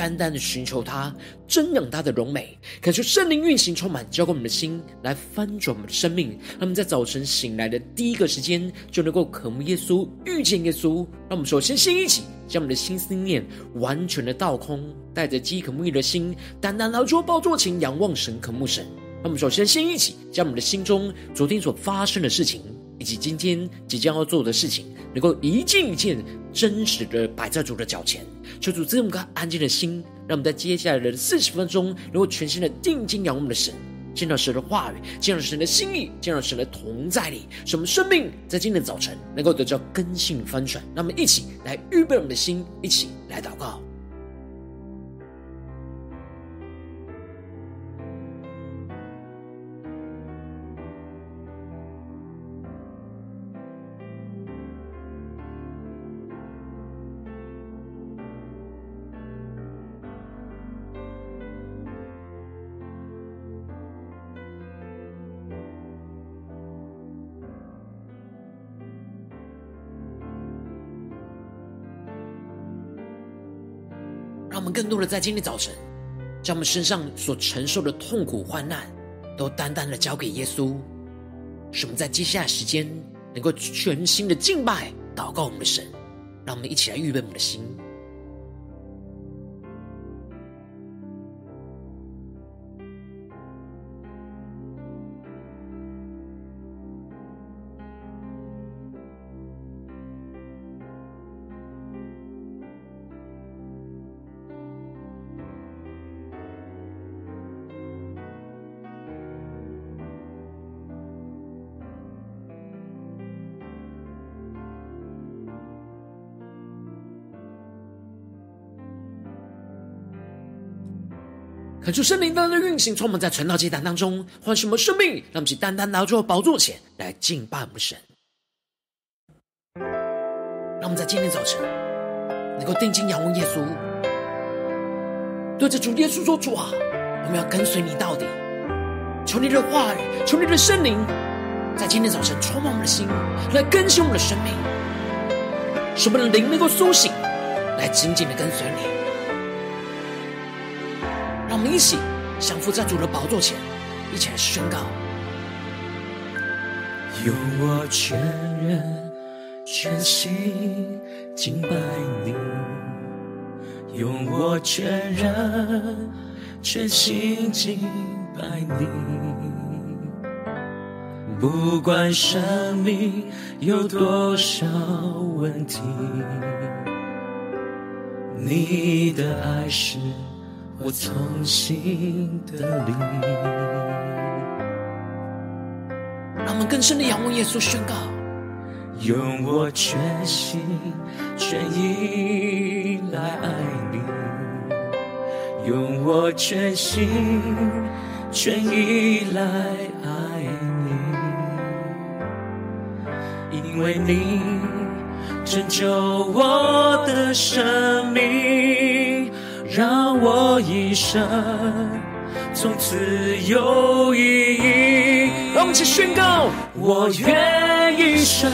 单单的寻求他，瞻仰他的荣美，感受圣灵运行充满，浇灌我们的心，来翻转我们的生命。让我们在早晨醒来的第一个时间，就能够渴慕耶稣，遇见耶稣。让我们首先先一起将我们的心思念完全的倒空，带着饥渴沐浴的心，单单来到宝座前仰望神，渴慕神。让我们首先先一起将我们的心中昨天所发生的事情，以及今天即将要做的事情，能够一件一件真实的摆在主的脚前。求主这么个安静的心，让我们在接下来的四十分钟，能够全心的定睛仰望我们的神，见到神的话语，见到神的心意，见到神的同在里，使我们生命在今天早晨能够得到根性翻转。让我们一起来预备我们的心，一起来祷告。更多的在今天早晨，将我们身上所承受的痛苦患难，都单单的交给耶稣，使我们在接下来时间能够全心的敬拜、祷告我们的神。让我们一起来预备我们的心。恳求圣灵单单的运行，充满在晨祷祭坛当中，换什么生命，让我们去单单拿出宝座前来敬拜我们神。让我们在今天早晨能够定睛仰望耶稣，对着主耶稣说：“主啊，我们要跟随你到底。求你的话语，求你的圣灵，在今天早晨充满我们的心，来更新我们的生命，使我们的灵能够苏醒，来紧紧的跟随你。”我们一起降服在主的宝座前，一起来宣告：用我全人全心敬拜你，用我全人全心敬拜你。不管生命有多少问题，你的爱是。我从新的灵，让我们更深的仰望耶稣，宣告：用我全心全意来爱你，用我全心全意来爱你，因为你拯救我的生命。让我一生从此有意义。让我们一起宣告：我愿一生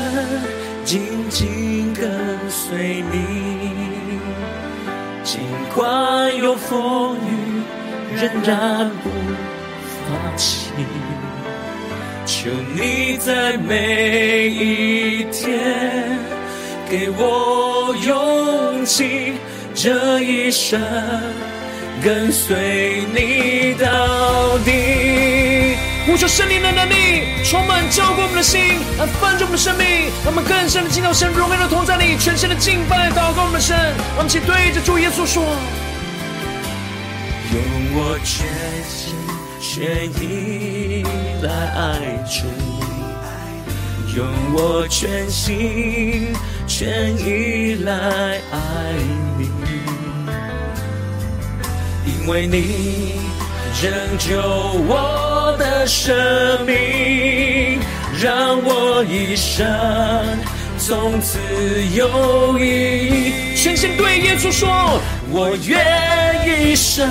紧紧跟随你，尽管有风雨，仍然不放弃。求你在每一天给我勇气。这一生跟随你到底。呼求圣灵的能力，充满浇灌我们的心，来翻转我们的生命，让我们更深的进入到神荣耀的同在里，全新的敬拜祷告我们的神。让我们一起对着主耶稣说：用我全心全意来爱主，用我全心全意来爱你。为你拯救我的生命，让我一生从此有意义。全心对耶稣说：我愿一生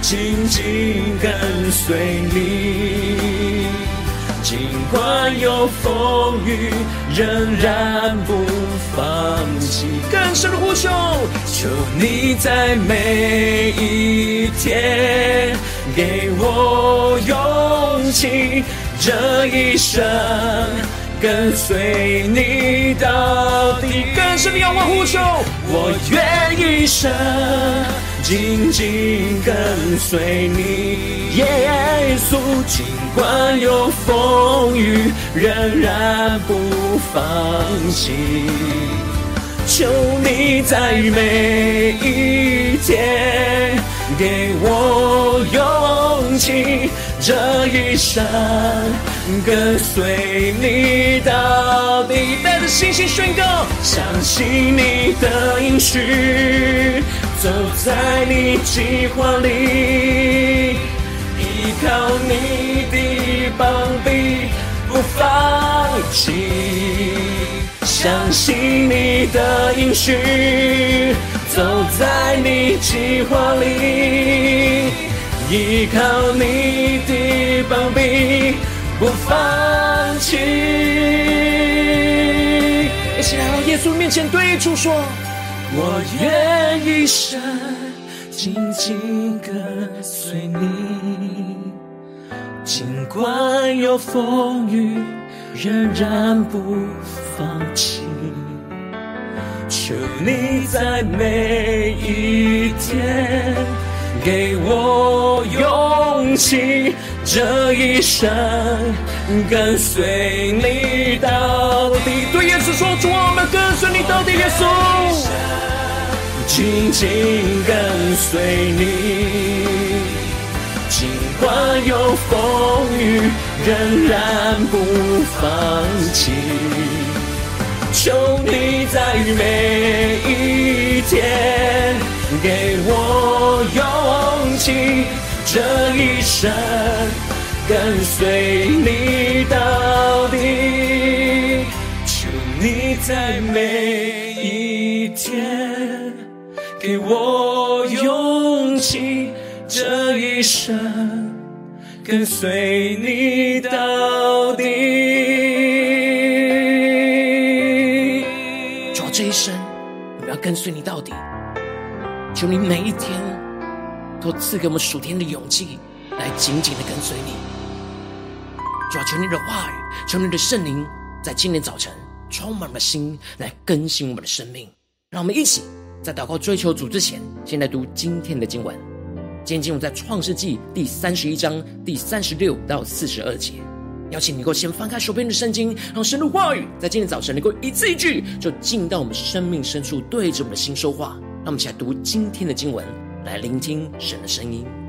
紧紧跟随你，尽管有风雨，仍然不放弃。更深的呼求，求你在每一天给我勇气，这一生。跟随你到底，更深的仰望呼求，我愿一生紧紧跟随你，耶稣，尽管有风雨，仍然不放弃。求你在每一天给我勇气，这一生。跟随你到底，带着信心宣告，相信你的应许，走在你计划里，靠你的膀臂不放弃。相信你的应许，走在你计划里，依靠你的膀臂。不放弃，一起来到耶稣面前对主说：我愿一生紧紧跟随你，尽管有风雨，仍然不放弃。求你在每一天给我勇气。这一生跟随你到底，对耶稣说：主，我们跟随你到底，耶稣。紧紧跟随你，尽管有风雨，仍然不放弃。求你在每一天给我勇气。这一生跟随你到底，求你在每一天给我勇气。这一生跟随你到底。主，这一生我们要跟随你到底。求你每一天。都赐给我们属天的勇气，来紧紧的跟随你。主啊，求你的话语，求你的圣灵，在今天早晨充满我们的心，来更新我们的生命。让我们一起在祷告追求主之前，先来读今天的经文。今天经文在创世纪第三十一章第三十六到四十二节。邀请你能够先翻开手边的圣经，让神的话语在今天早晨能够一字一句，就进到我们生命深处，对着我们的心说话。让我们一起来读今天的经文。来聆听神的声音。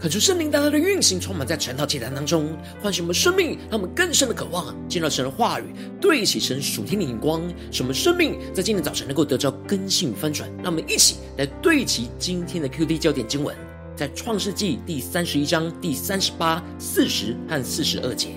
恳求圣灵大大的运行，充满在晨祷祭坛当中，唤醒我们生命，让我们更深的渴望见到神的话语，对齐神属天的眼光，使我们生命在今天早晨能够得到根性翻转。让我们一起来对齐今天的 QD 焦点经文，在创世纪第三十一章第三十八、四十和四十二节。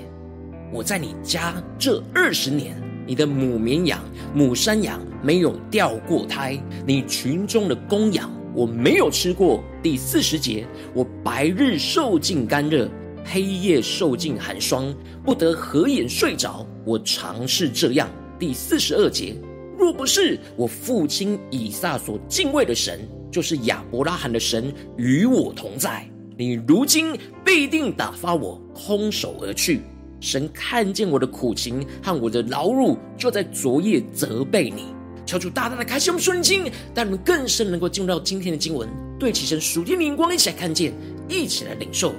我在你家这二十年，你的母绵羊、母山羊没有掉过胎，你群中的公羊。我没有吃过。第四十节，我白日受尽干热，黑夜受尽寒霜，不得合眼睡着。我尝试这样。第四十二节，若不是我父亲以撒所敬畏的神，就是亚伯拉罕的神与我同在，你如今必定打发我空手而去。神看见我的苦情和我的劳碌，就在昨夜责备你。求主大大的开启我们顺经，让我们更深能够进入到今天的经文，对齐神属天的灵光，一起来看见，一起来领受。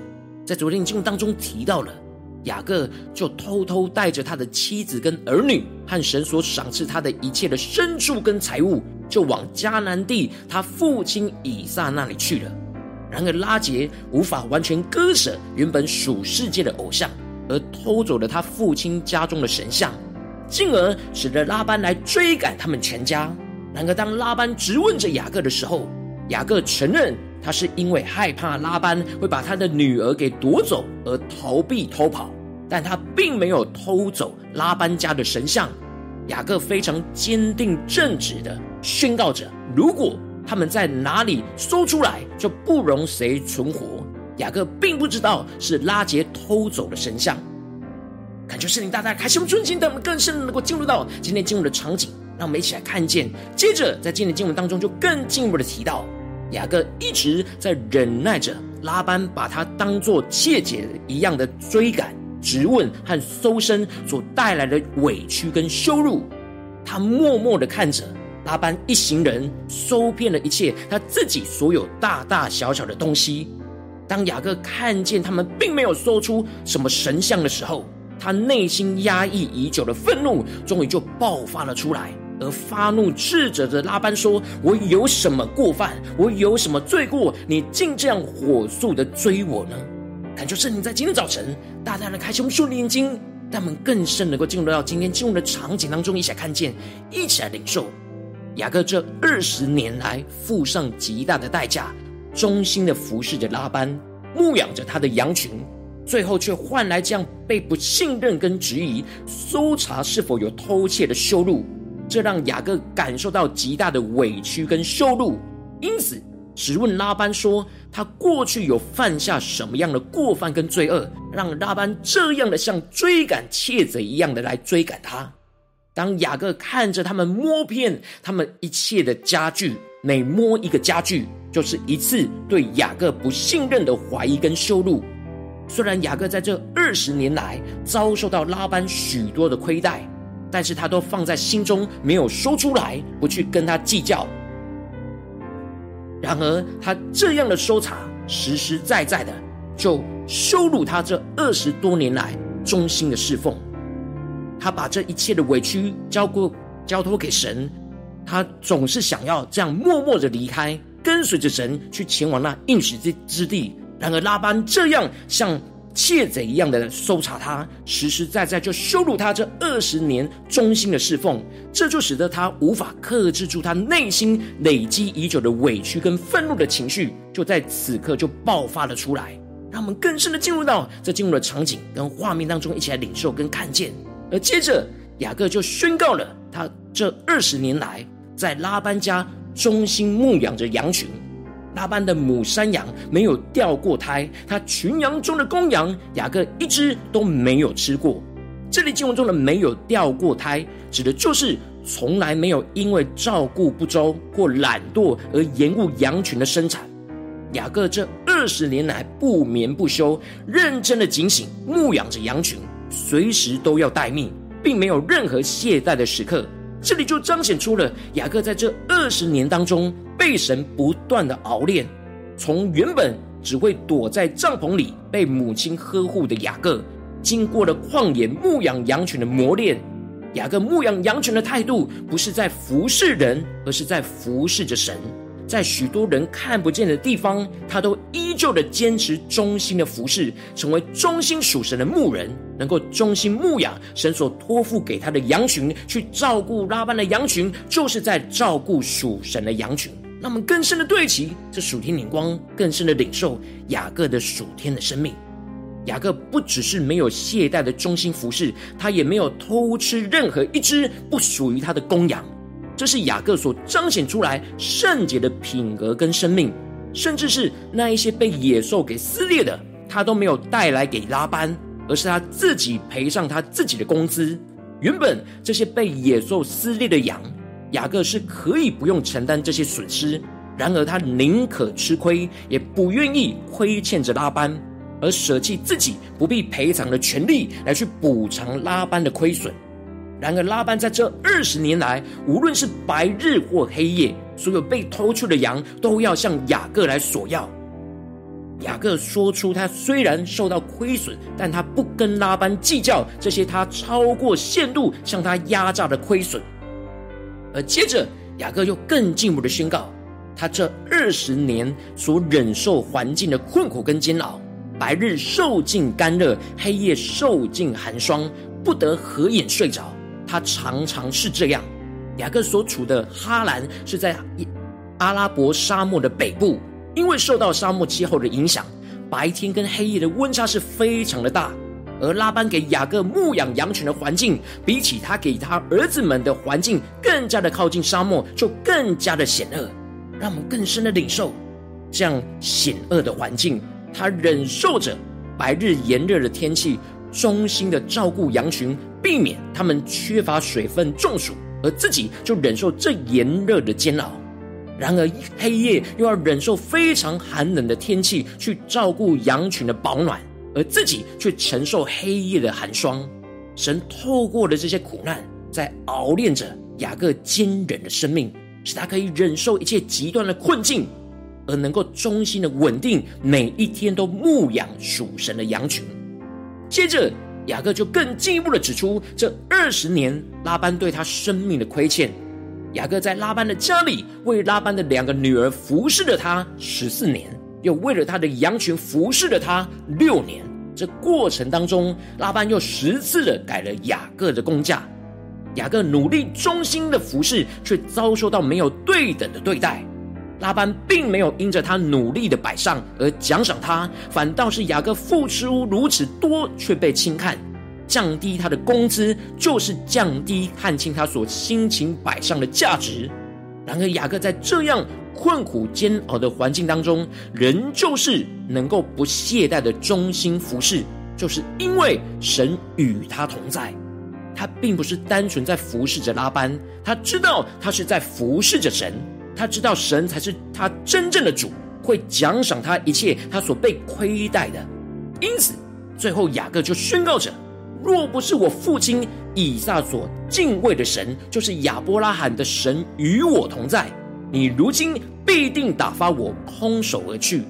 在昨天的经文当中提到了雅各就偷偷带着他的妻子跟儿女和神所赏赐他的一切的牲畜跟财物，就往迦南地他父亲以撒那里去了。然而拉结无法完全割舍原本属世界的偶像，而偷走了他父亲家中的神像。进而使得拉班来追赶他们全家。然而，当拉班质问着雅各的时候，雅各承认他是因为害怕拉班会把他的女儿给夺走而逃避偷跑，但他并没有偷走拉班家的神像。雅各非常坚定正直的宣告着：如果他们在哪里搜出来，就不容谁存活。雅各并不知道是拉结偷走了神像。感谢圣灵大大开启我们尊敬，让我们更深能够进入到今天经文的场景，让我们一起来看见。接着，在今天经文当中，就更进一步的提到，雅各一直在忍耐着拉班把他当作窃贼一样的追赶、质问和搜身所带来的委屈跟羞辱。他默默的看着拉班一行人搜遍了一切他自己所有大大小小的东西。当雅各看见他们并没有搜出什么神像的时候，他内心压抑已久的愤怒，终于就爆发了出来，而发怒斥责着拉班说：“我有什么过犯？我有什么罪过？你竟这样火速的追我呢？”感谢圣灵在今天早晨大大的开启我们属灵眼睛，让我们更深能够进入到今天进入的场景当中，一起来看见，一起来领受雅各这二十年来付上极大的代价，忠心的服侍着拉班，牧养着他的羊群。最后却换来这样被不信任跟质疑，搜查是否有偷窃的羞辱，这让雅各感受到极大的委屈跟羞辱，因此质问拉班说，他过去有犯下什么样的过犯跟罪恶，让拉班这样的像追赶窃贼一样的来追赶他。当雅各看着他们摸遍他们一切的家具，每摸一个家具，就是一次对雅各不信任的怀疑跟羞辱。虽然雅各在这二十年来遭受到拉班许多的亏待，但是他都放在心中，没有说出来，不去跟他计较。然而，他这样的搜查，实实在在的就羞辱他这二十多年来忠心的侍奉。他把这一切的委屈交过交托给神，他总是想要这样默默的离开，跟随着神去前往那应许之之地。然而拉班这样像窃贼一样的搜查他，实实在在就羞辱他这二十年忠心的侍奉，这就使得他无法克制住他内心累积已久的委屈跟愤怒的情绪，就在此刻就爆发了出来。让我们更深的进入到这进入的场景跟画面当中，一起来领受跟看见。而接着雅各就宣告了他这二十年来在拉班家忠心牧养着羊群。拉班的母山羊没有掉过胎，他群羊中的公羊雅各一只都没有吃过。这里经文中的没有掉过胎，指的就是从来没有因为照顾不周或懒惰而延误羊群的生产。雅各这二十年来不眠不休，认真的警醒牧养着羊群，随时都要待命，并没有任何懈怠的时刻。这里就彰显出了雅各在这二十年当中被神不断的熬炼，从原本只会躲在帐篷里被母亲呵护的雅各，经过了旷野牧养羊群的磨练。雅各牧养羊群的态度不是在服侍人，而是在服侍着神。在许多人看不见的地方，他都依旧的坚持忠心的服侍，成为忠心属神的牧人，能够忠心牧养神所托付给他的羊群，去照顾拉班的羊群，就是在照顾属神的羊群。那么更深的对齐这属天灵光，更深的领受雅各的属天的生命。雅各不只是没有懈怠的忠心服侍，他也没有偷吃任何一只不属于他的公羊。这是雅各所彰显出来圣洁的品格跟生命，甚至是那一些被野兽给撕裂的，他都没有带来给拉班，而是他自己赔上他自己的工资。原本这些被野兽撕裂的羊，雅各是可以不用承担这些损失，然而他宁可吃亏，也不愿意亏欠着拉班，而舍弃自己不必赔偿的权利来去补偿拉班的亏损。然而，拉班在这二十年来，无论是白日或黑夜，所有被偷去的羊都要向雅各来索要。雅各说出，他虽然受到亏损，但他不跟拉班计较这些他超过限度向他压榨的亏损。而接着，雅各又更进一步的宣告，他这二十年所忍受环境的困苦跟煎熬，白日受尽干热，黑夜受尽寒霜，不得合眼睡着。他常常是这样。雅各所处的哈兰是在阿拉伯沙漠的北部，因为受到沙漠气候的影响，白天跟黑夜的温差是非常的大。而拉班给雅各牧养羊群的环境，比起他给他儿子们的环境更加的靠近沙漠，就更加的险恶。让我们更深的领受这样险恶的环境，他忍受着白日炎热的天气，忠心的照顾羊群。避免他们缺乏水分中暑，而自己就忍受这炎热的煎熬；然而黑夜又要忍受非常寒冷的天气，去照顾羊群的保暖，而自己却承受黑夜的寒霜。神透过了这些苦难，在熬炼着雅各坚忍的生命，使他可以忍受一切极端的困境，而能够忠心的稳定每一天都牧养属神的羊群。接着。雅各就更进一步的指出，这二十年拉班对他生命的亏欠。雅各在拉班的家里为拉班的两个女儿服侍了他十四年，又为了他的羊群服侍了他六年。这过程当中，拉班又十次的改了雅各的工价。雅各努力忠心的服侍，却遭受到没有对等的对待。拉班并没有因着他努力的摆上而奖赏他，反倒是雅各付出如此多却被轻看，降低他的工资，就是降低看清他所辛勤摆上的价值。然而雅各在这样困苦煎熬的环境当中，仍旧是能够不懈怠的忠心服侍，就是因为神与他同在。他并不是单纯在服侍着拉班，他知道他是在服侍着神。他知道神才是他真正的主，会奖赏他一切他所被亏待的。因此，最后雅各就宣告着：若不是我父亲以撒所敬畏的神，就是亚伯拉罕的神与我同在，你如今必定打发我空手而去。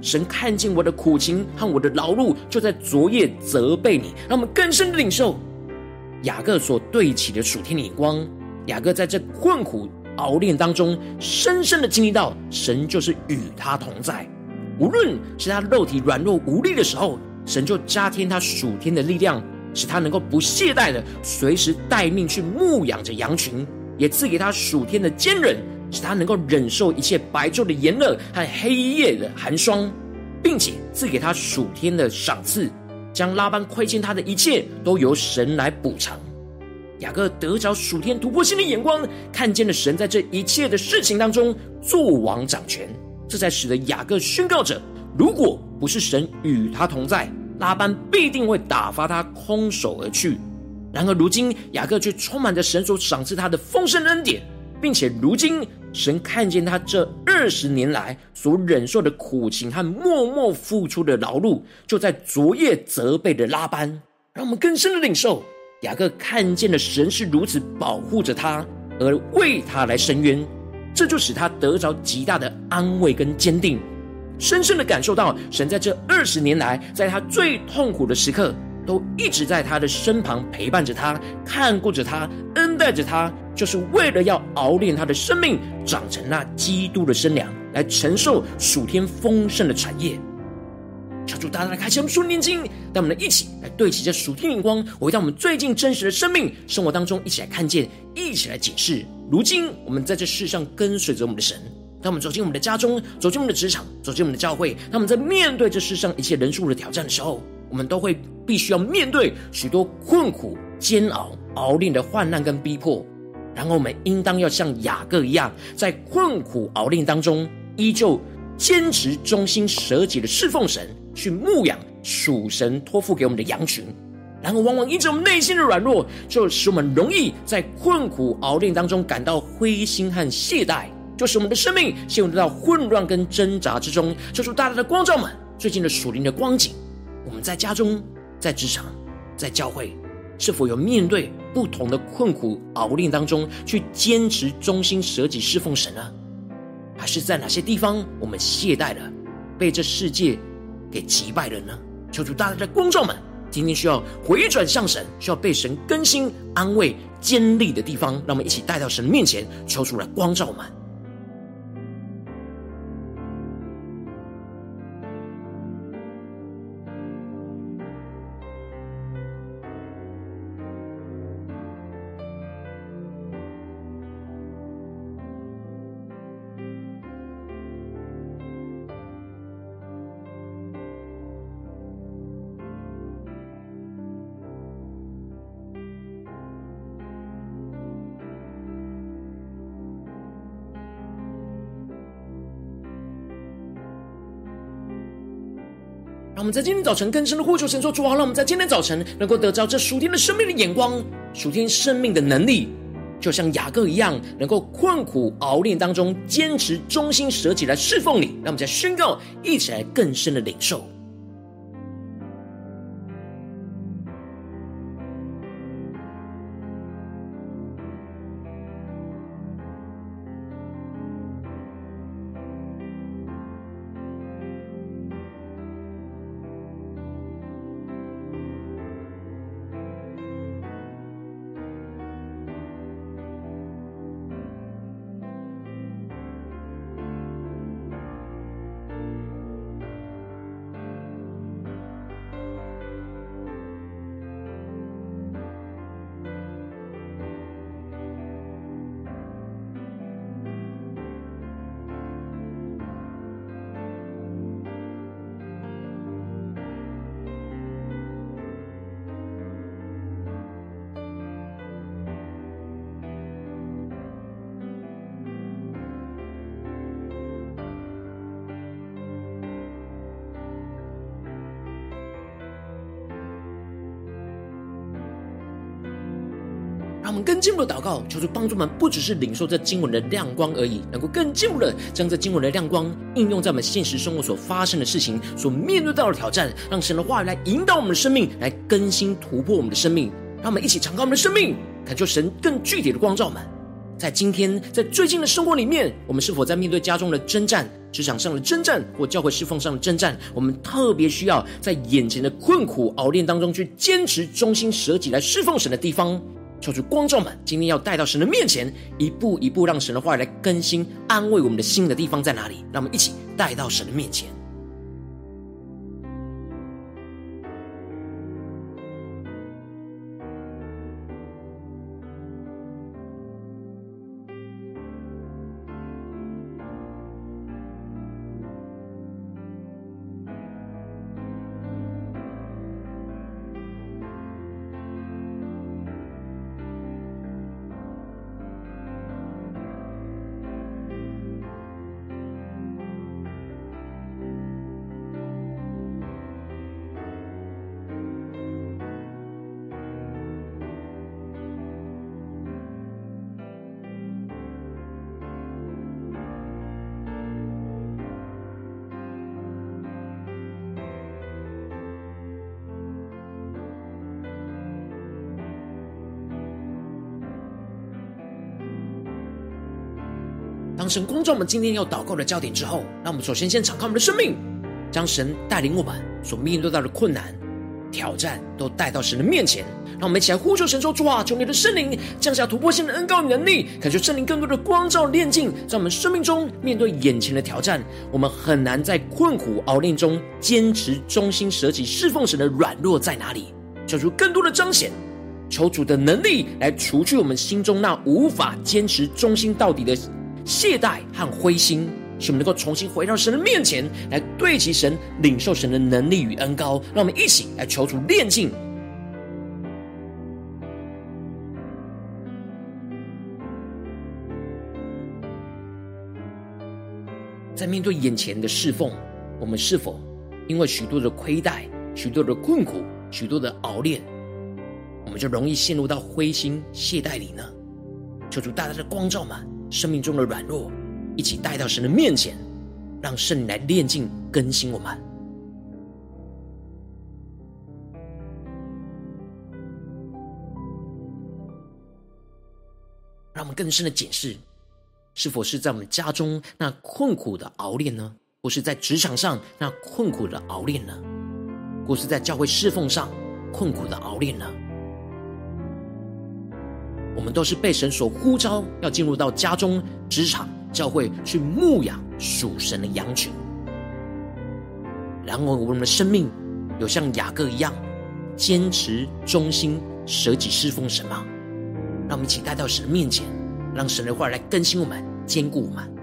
神看见我的苦情和我的劳碌，就在昨夜责备你。让我们更深的领受雅各所对起的属天的光。雅各在这困苦。熬炼当中，深深的经历到神就是与他同在。无论是他肉体软弱无力的时候，神就加添他属天的力量，使他能够不懈怠的随时待命去牧养着羊群，也赐给他属天的坚韧，使他能够忍受一切白昼的炎热和黑夜的寒霜，并且赐给他属天的赏赐，将拉班亏欠他的一切都由神来补偿。雅各得着属天突破性的眼光，看见了神在这一切的事情当中作王掌权，这才使得雅各宣告着：如果不是神与他同在，拉班必定会打发他空手而去。然而如今雅各却充满着神所赏赐他的丰盛恩典，并且如今神看见他这二十年来所忍受的苦情和默默付出的劳碌，就在昨夜责备的拉班，让我们更深的领受。雅各看见了神是如此保护着他，而为他来伸冤，这就使他得着极大的安慰跟坚定，深深的感受到神在这二十年来，在他最痛苦的时刻，都一直在他的身旁陪伴着他，看顾着他，恩待着他，就是为了要熬炼他的生命，长成那基督的身量，来承受属天丰盛的产业。求主大大的开启我们属灵经，让我们一起来对齐这属天灵光，回到我们最近真实的生命生活当中，一起来看见，一起来解释。如今我们在这世上跟随着我们的神，当我们走进我们的家中，走进我们的职场，走进我们的教会，当我们在面对这世上一切人数的挑战的时候，我们都会必须要面对许多困苦、煎熬、熬炼的患难跟逼迫。然后我们应当要像雅各一样，在困苦熬炼当中，依旧坚持忠心舍己的侍奉神。去牧养属神托付给我们的羊群，然后往往因着我们内心的软弱，就使我们容易在困苦熬炼当中感到灰心和懈怠，就使我们的生命陷入到混乱跟挣扎之中。求主大大的光照们最近的属灵的光景，我们在家中、在职场、在教会，是否有面对不同的困苦熬炼当中，去坚持忠心舍己侍奉神呢？还是在哪些地方我们懈怠了，被这世界给击败了呢？求主大家的光照们，今天需要回转向神，需要被神更新、安慰、坚立的地方，让我们一起带到神面前，求主来光照们。让我们在今天早晨更深的呼求神说：主啊，让我们在今天早晨能够得着这属天的生命的眼光，属天生命的能力，就像雅各一样，能够困苦熬炼当中坚持忠心舍己来侍奉你。让我们在宣告，一起来更深的领受。我们更进一步的祷告，求主帮助我们，不只是领受这经文的亮光而已，能够更进一步的将这经文的亮光应用在我们现实生活所发生的事情、所面对到的挑战，让神的话语来引导我们的生命，来更新突破我们的生命。让我们一起敞开我们的生命，感受神更具体的光照们。在今天，在最近的生活里面，我们是否在面对家中的征战、职场上的征战或教会侍奉上的征战？我们特别需要在眼前的困苦熬炼当中去坚持忠心舍己来侍奉神的地方。求主光照们，今天要带到神的面前，一步一步让神的话语来更新、安慰我们的心的地方在哪里？让我们一起带到神的面前。当神光照我们今天要祷告的焦点之后，让我们首先先敞开我们的生命，将神带领我们所面对到的困难、挑战都带到神的面前。让我们一起来呼求神说：主啊，求你的圣灵降下突破性的恩膏与能力，恳求圣灵更多的光照炼净，在我们生命中面对眼前的挑战，我们很难在困苦熬炼中坚持忠心舍己侍奉神的软弱在哪里？求主更多的彰显，求主的能力来除去我们心中那无法坚持忠心到底的懈怠和灰心，使我们能够重新回到神的面前，来对齐神，领受神的能力与恩膏。让我们一起来求主炼净。在面对眼前的侍奉，我们是否因为许多的亏待、许多的困苦、许多的熬炼，我们就容易陷入到灰心懈怠里呢？求主大大的光照嘛生命中的软弱，一起带到神的面前，让圣灵来炼净更新我们。让我们更深的检视。是否是在我们家中那困苦的熬炼呢？或是在职场上那困苦的熬炼呢？或是在教会侍奉上困苦的熬炼呢？我们都是被神所呼召，要进入到家中、职场、教会去牧养属神的羊群。然后，我们的生命有像雅各一样坚持忠心、舍己侍奉神吗？让我们一起带到神面前。让神的话来更新我们，坚固我们。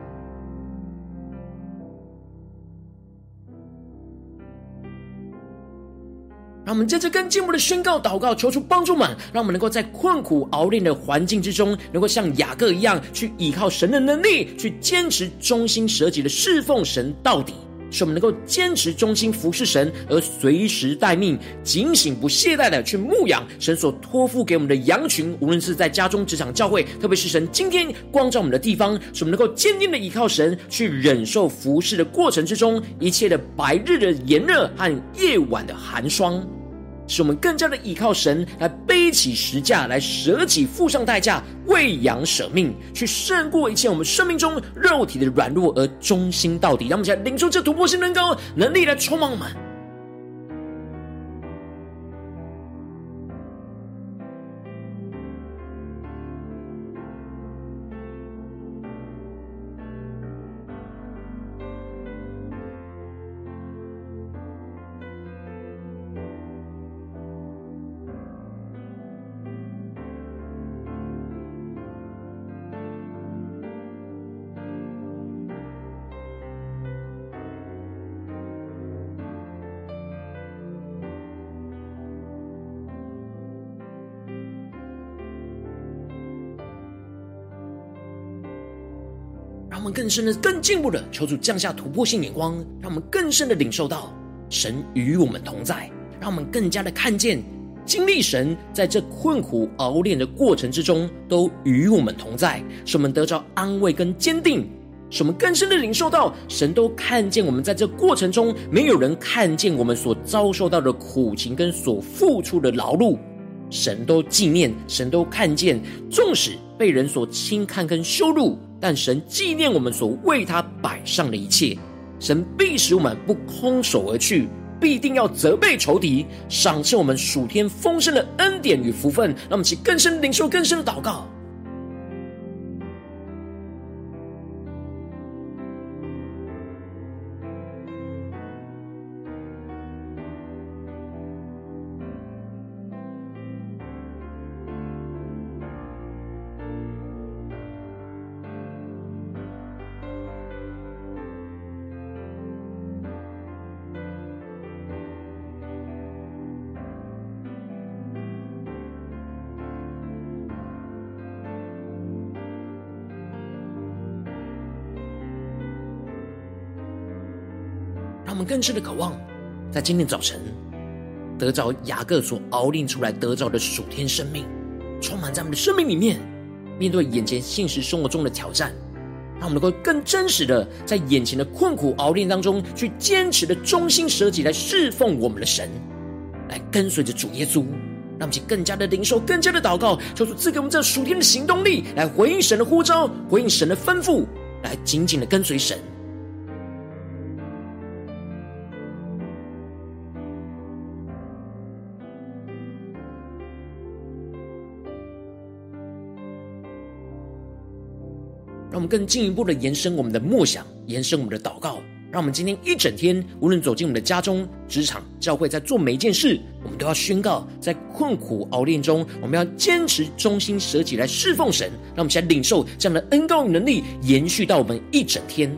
让我们在这更进一步的宣告、祷告，求主帮助们，让我们能够在困苦熬炼的环境之中，能够像雅各一样，去依靠神的能力，去坚持忠心舍己的侍奉神到底。使我们能够坚持忠心服侍神，而随时待命、警醒不懈怠的去牧养神所托付给我们的羊群。无论是在家中、职场、教会，特别是神今天光照我们的地方，使我们能够坚定的依靠神，去忍受服侍的过程之中一切的白日的炎热和夜晚的寒霜。使我们更加的依靠神，来背起石架，来舍己付上代价，喂养舍命，去胜过一切我们生命中肉体的软弱，而忠心到底。让我们起来领受这突破性能高能力来充满我们。更深的、更进步的求主降下突破性眼光，让我们更深的领受到神与我们同在，让我们更加的看见、经历神在这困苦熬炼的过程之中都与我们同在，使我们得着安慰跟坚定，使我们更深的领受到神都看见我们在这过程中，没有人看见我们所遭受到的苦情跟所付出的劳碌，神都纪念，神都看见，纵使被人所轻看跟羞辱。但神纪念我们所为他摆上的一切，神必使我们不空手而去，必定要责备仇敌，赏赐我们属天丰盛的恩典与福分。让我们起更深领受更深的祷告。让我们更深的渴望，在今天早晨得着雅各所熬炼出来得着的属天生命，充满在我们的生命里面。面对眼前现实生活中的挑战，让我们能够更真实的在眼前的困苦熬炼当中，去坚持的忠心舍己来侍奉我们的神，来跟随着主耶稣，让我们更加的领受，更加的祷告，求主赐给我们这属天的行动力，来回应神的呼召，回应神的吩咐，来紧紧的跟随神。更进一步的延伸我们的梦想，延伸我们的祷告。让我们今天一整天，无论走进我们的家中、职场、教会，在做每一件事，我们都要宣告，在困苦熬炼中，我们要坚持忠心舍己来侍奉神。让我们先领受这样的恩膏与能力，延续到我们一整天。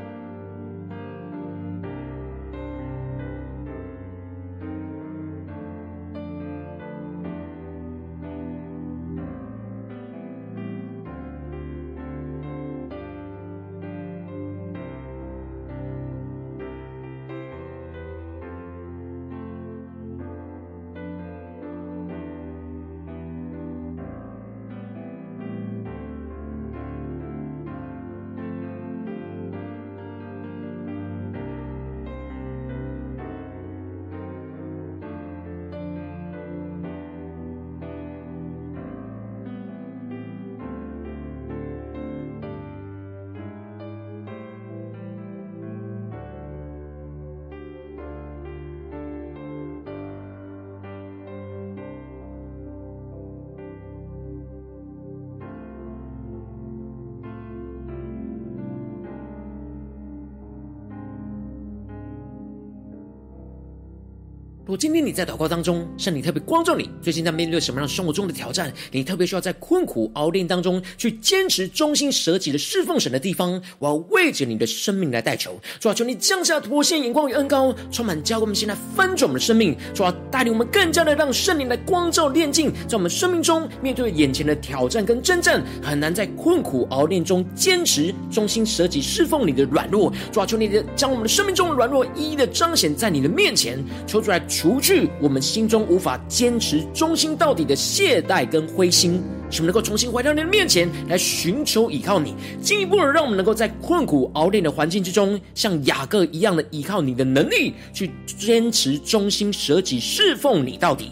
果今天你在祷告当中，圣灵特别光照你，最近在面对什么样生活中的挑战？你特别需要在困苦熬炼当中去坚持忠心舍己的侍奉神的地方，我要为着你的生命来代求。主啊，求你降下突破性眼光与恩膏，充满教会我们现在翻转我们的生命。主啊，带领我们更加的让圣灵来光照炼净，在我们生命中面对眼前的挑战跟征战，很难在困苦熬炼中坚持忠心舍己侍奉你的软弱。主啊，求你的将我们的生命中的软弱一一的彰显在你的面前，求出来。除去我们心中无法坚持忠心到底的懈怠跟灰心，使我们能够重新回到你的面前来寻求依靠你，进一步的让我们能够在困苦熬炼的环境之中，像雅各一样的依靠你的能力，去坚持忠心舍己侍奉你到底。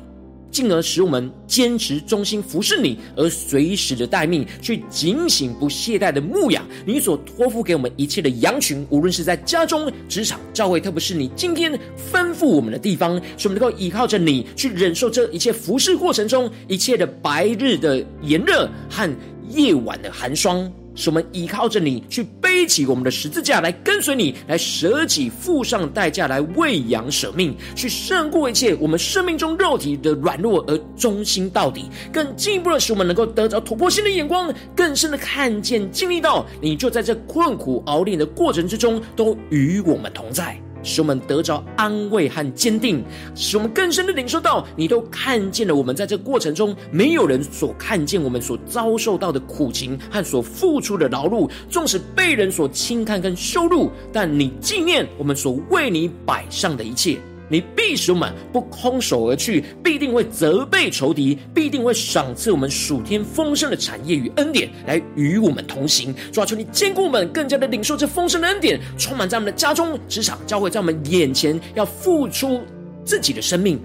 进而使我们坚持忠心服侍你，而随时的待命，去警醒不懈怠的牧养你所托付给我们一切的羊群，无论是在家中、职场、教会，特别是你今天吩咐我们的地方，使我们能够依靠着你去忍受这一切服侍过程中一切的白日的炎热和夜晚的寒霜。使我们依靠着你去背起我们的十字架来跟随你，来舍己付上代价来喂养舍命，去胜过一切我们生命中肉体的软弱而忠心到底。更进一步的使我们能够得着突破性的眼光，更深的看见经历到你就在这困苦熬炼的过程之中都与我们同在。使我们得着安慰和坚定，使我们更深的领受到，你都看见了我们在这过程中，没有人所看见我们所遭受到的苦情和所付出的劳碌，纵使被人所轻看跟羞辱，但你纪念我们所为你摆上的一切。你必使我们不空手而去，必定会责备仇敌，必定会赏赐我们属天丰盛的产业与恩典，来与我们同行。主啊，求你坚固我们，更加的领受这丰盛的恩典，充满在我们的家中、职场、教会，在我们眼前要付出自己的生命，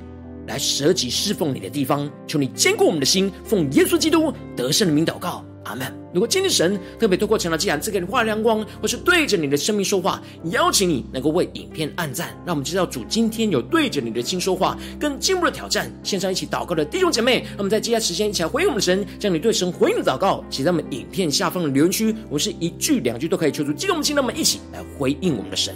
来舍己侍奉你的地方。求你坚固我们的心，奉耶稣基督得胜的名祷告。阿门。如果今天神特别透过《晨祷祭坛》赐给你话语亮光，或是对着你的生命说话，邀请你能够为影片按赞，让我们知道主今天有对着你的心说话，更进一步的挑战。线上一起祷告的弟兄姐妹，让我们在接下来时间一起来回应我们的神，将你对神回应的祷告写在我们影片下方的留言区。我是一句两句都可以求出激动的心，让我们一起来回应我们的神。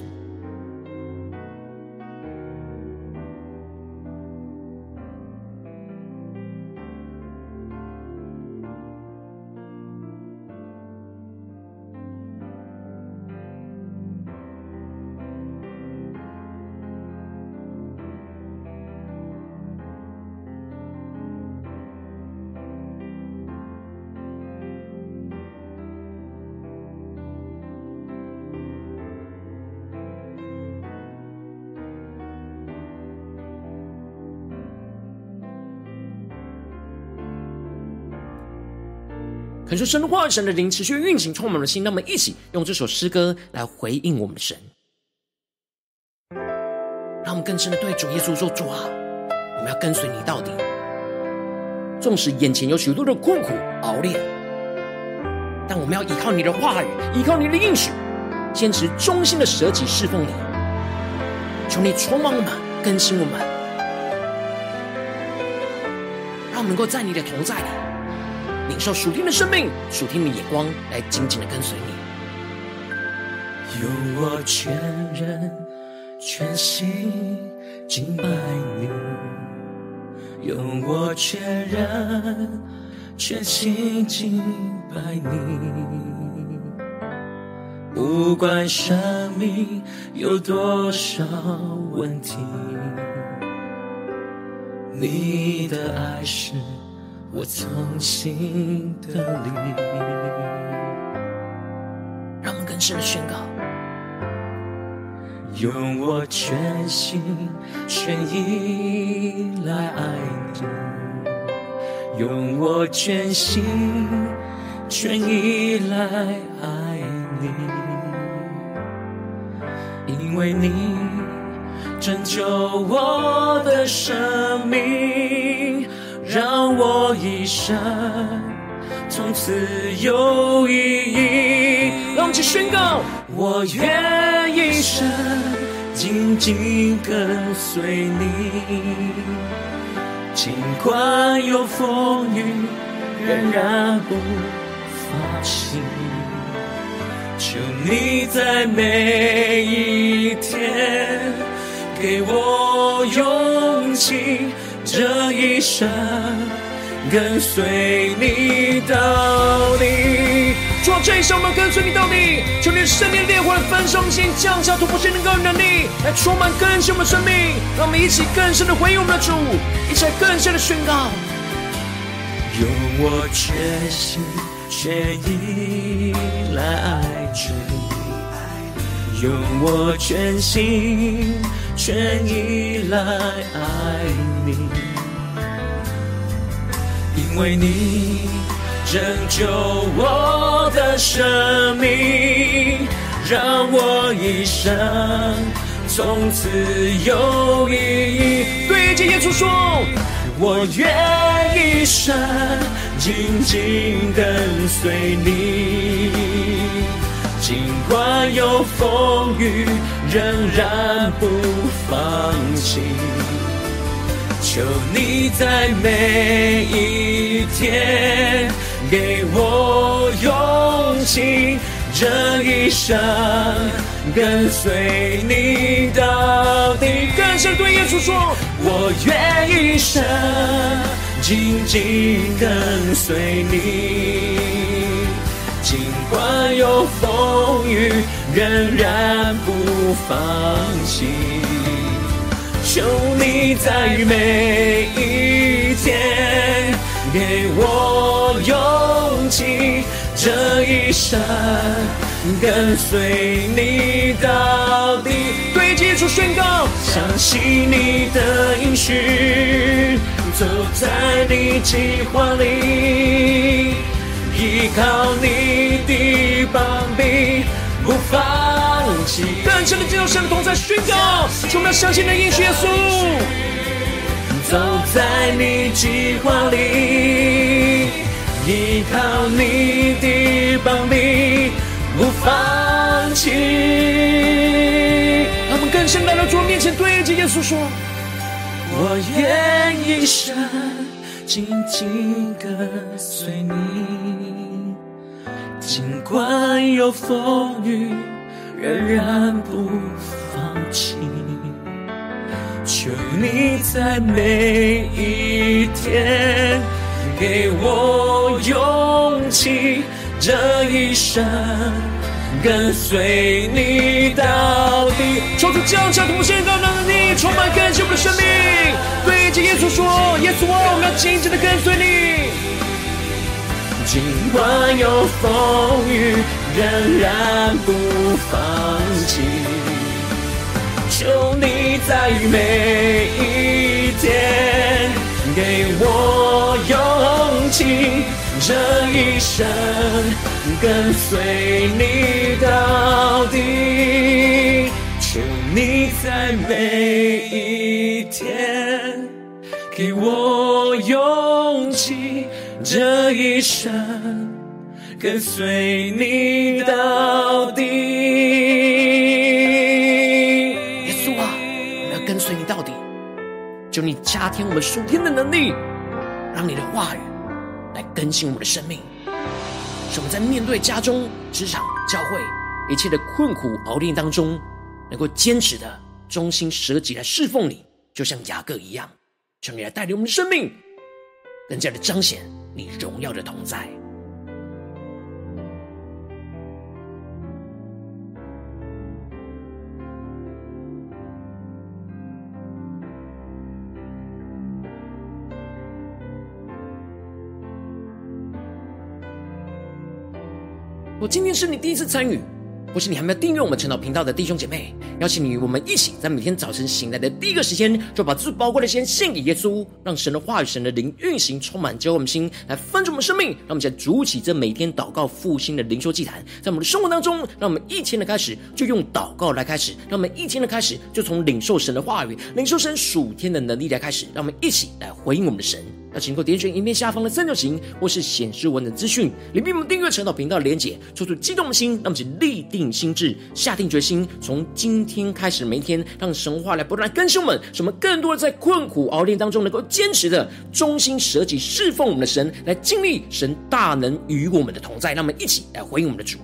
是神的话语、神的灵持续运行，充满了心。让我们一起用这首诗歌来回应我们的神，让我们更深的对主耶稣说：“主啊，我们要跟随你到底。纵使眼前有许多的困苦熬炼，但我们要依靠你的话语，依靠你的应许，坚持忠心的舍己侍奉你。求你充满我们，更新我们，让我们能够在你的同在里。”领受属天的生命，属天的眼光，来紧紧的跟随你。用我全人全心敬拜你，用我全人全心敬拜你。不管生命有多少问题，你的爱是。我从心的里，让我们更深的宣告：用我全心全意来爱你，用我全心全意来爱你，因为你拯救我的生命。让我一生从此有意义。让我们一起宣告：我愿一生紧紧跟随你，尽管有风雨，仍然不放弃。求你在每一天给我勇气。这一生跟随你到底。主，这一生我们跟随你到底。求你圣灵烈火的焚烧我们心，降下突破性能够能力，来充满更新我们生命。让我们一起更深的回应我们的主，一起来更深的宣告。用我全心全意来爱主，用我全心全依赖爱你。因为你拯救我的生命，让我一生从此有意义。对着耶稣说，我愿一生紧紧跟随你，尽管有风雨，仍然不放弃。求你在每一天给我勇气，这一生跟随你到底。更深对耶稣说：我愿一生紧紧跟随你，尽管有风雨，仍然不放弃。求你在每一天给我勇气，这一生跟随你到底。对基督宣告，相信你的应许，走在你计划里，依靠你的膀臂，不放弃。更深的进入神的同在宣告，充满相信的应许耶稣。走在你计划里，依靠你的膀臂，不放弃。他们更深来到主面前，对着耶稣说：我愿一生紧紧跟随你。尽管有风雨，仍然不放弃。求你在每一天给我勇气，这一生跟随你到底。求主降下同心高能力，充满感谢我们的生命。对着耶稣说：耶稣，我们要紧紧的跟随你。尽管有风雨，仍然不放弃。求你在每一天给我勇气，这一生跟随你到底。求你在每一天给我勇气，这一生跟随你到底。耶稣啊，我要跟随你到底。求你加添我们属天的能力，让你的话语来更新我们的生命，使我们在面对家中、职场、教会一切的困苦熬炼当中，能够坚持的忠心舍己来侍奉你，就像雅各一样。求你来带领我们的生命，更加的彰显你荣耀的同在。我今天是你第一次参与，或是你还没有订阅我们晨祷频道的弟兄姐妹，邀请你与我们一起，在每天早晨醒来的第一个时间，就把最宝贵的时间献给耶稣，让神的话语、神的灵运行，充满浇灌我们心，来分盛我们生命。让我们先筑起这每天祷告复兴的灵修祭坛，在我们的生活当中，让我们一天的开始就用祷告来开始，让我们一天的开始就从领受神的话语、领受神属天的能力来开始，让我们一起来回应我们的神。那请够点选影片下方的三角形，或是显示文的资讯，里面我们订阅陈导频道连结，抽出激动的心，让我们请立定心智，下定决心，从今天开始每一天，让神话来不断更新我们，使我们更多的在困苦熬炼当中，能够坚持的忠心舍己侍奉我们的神，来经历神大能与我们的同在。让我们一起来回应我们的主。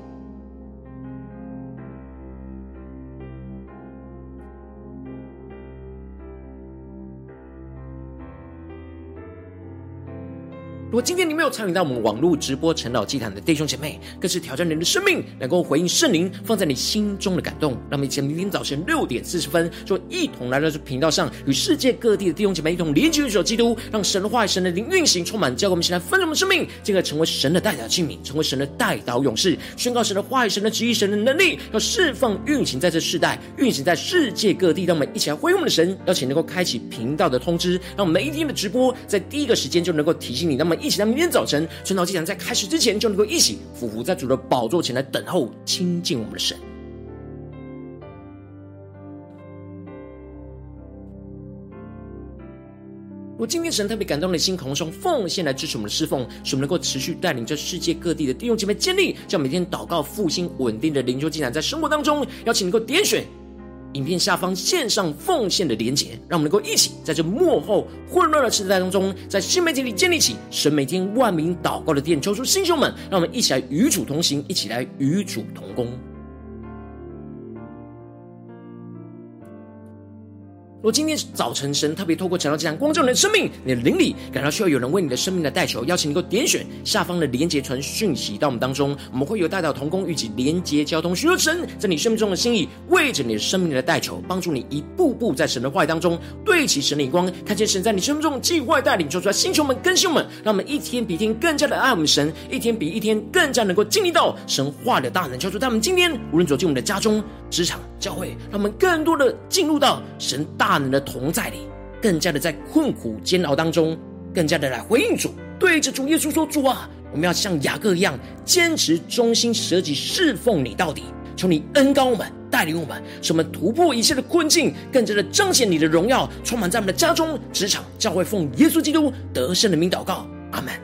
如果今天你没有参与到我们网络直播晨祷祭坛的弟兄姐妹，更是挑战你的生命，能够回应圣灵放在你心中的感动。让我们一起明天早晨六点四十分，就一同来到这频道上，与世界各地的弟兄姐妹一同连接、举手基督，让神的话语、神的灵运行，充满，教我们现在分盛我们生命，进而成为神的代表器皿，成为神的代祷勇士，宣告神的话语、神的旨意、神的能力，要释放运行在这世代，运行在世界各地。让我们一起来回应我们的神，邀请能够开启频道的通知，让我们每一天的直播在第一个时间就能够提醒你。那么。一起在明天早晨，晨祷祭坛在开始之前，就能够一起俯伏在主的宝座前来等候亲近我们的神。我今天神特别感动的心，渴望用奉献来支持我们的侍奉，使我们能够持续带领着世界各地的弟兄姐妹建立，将每天祷告复兴稳定的灵修祭坛，在生活当中，邀请能够点选。影片下方线上奉献的连结，让我们能够一起在这幕后混乱的时代当中，在新媒体里建立起神每天万名祷告的殿。求主弟兄们，让我们一起来与主同行，一起来与主同工。若今天早晨神特别透过晨祷祭坛光照你的生命，你的灵里感到需要有人为你的生命的代求，邀请你能够点选下方的连结传讯息到我们当中，我们会有代祷同工，预计连结交通，寻求神在你生命中的心意，为着你的生命的代求，帮助你一步步在神的话语当中对齐神的光，看见神在你生命中计划带领，说出来星球们、更新我们，让我们一天比一天更加的爱我们神，一天比一天更加能够经历到神话的大能，叫做他们今天无论走进我们的家中、职场、教会，让我们更多的进入到神大。大能的同在里，更加的在困苦煎熬当中，更加的来回应主，对着主耶稣说：“主啊，我们要像雅各一样，坚持忠心舍己侍奉你到底。求你恩膏我们，带领我们，使我们突破一切的困境，更加的彰显你的荣耀，充满在我们的家中、职场、教会，奉耶稣基督得胜的名祷告，阿门。”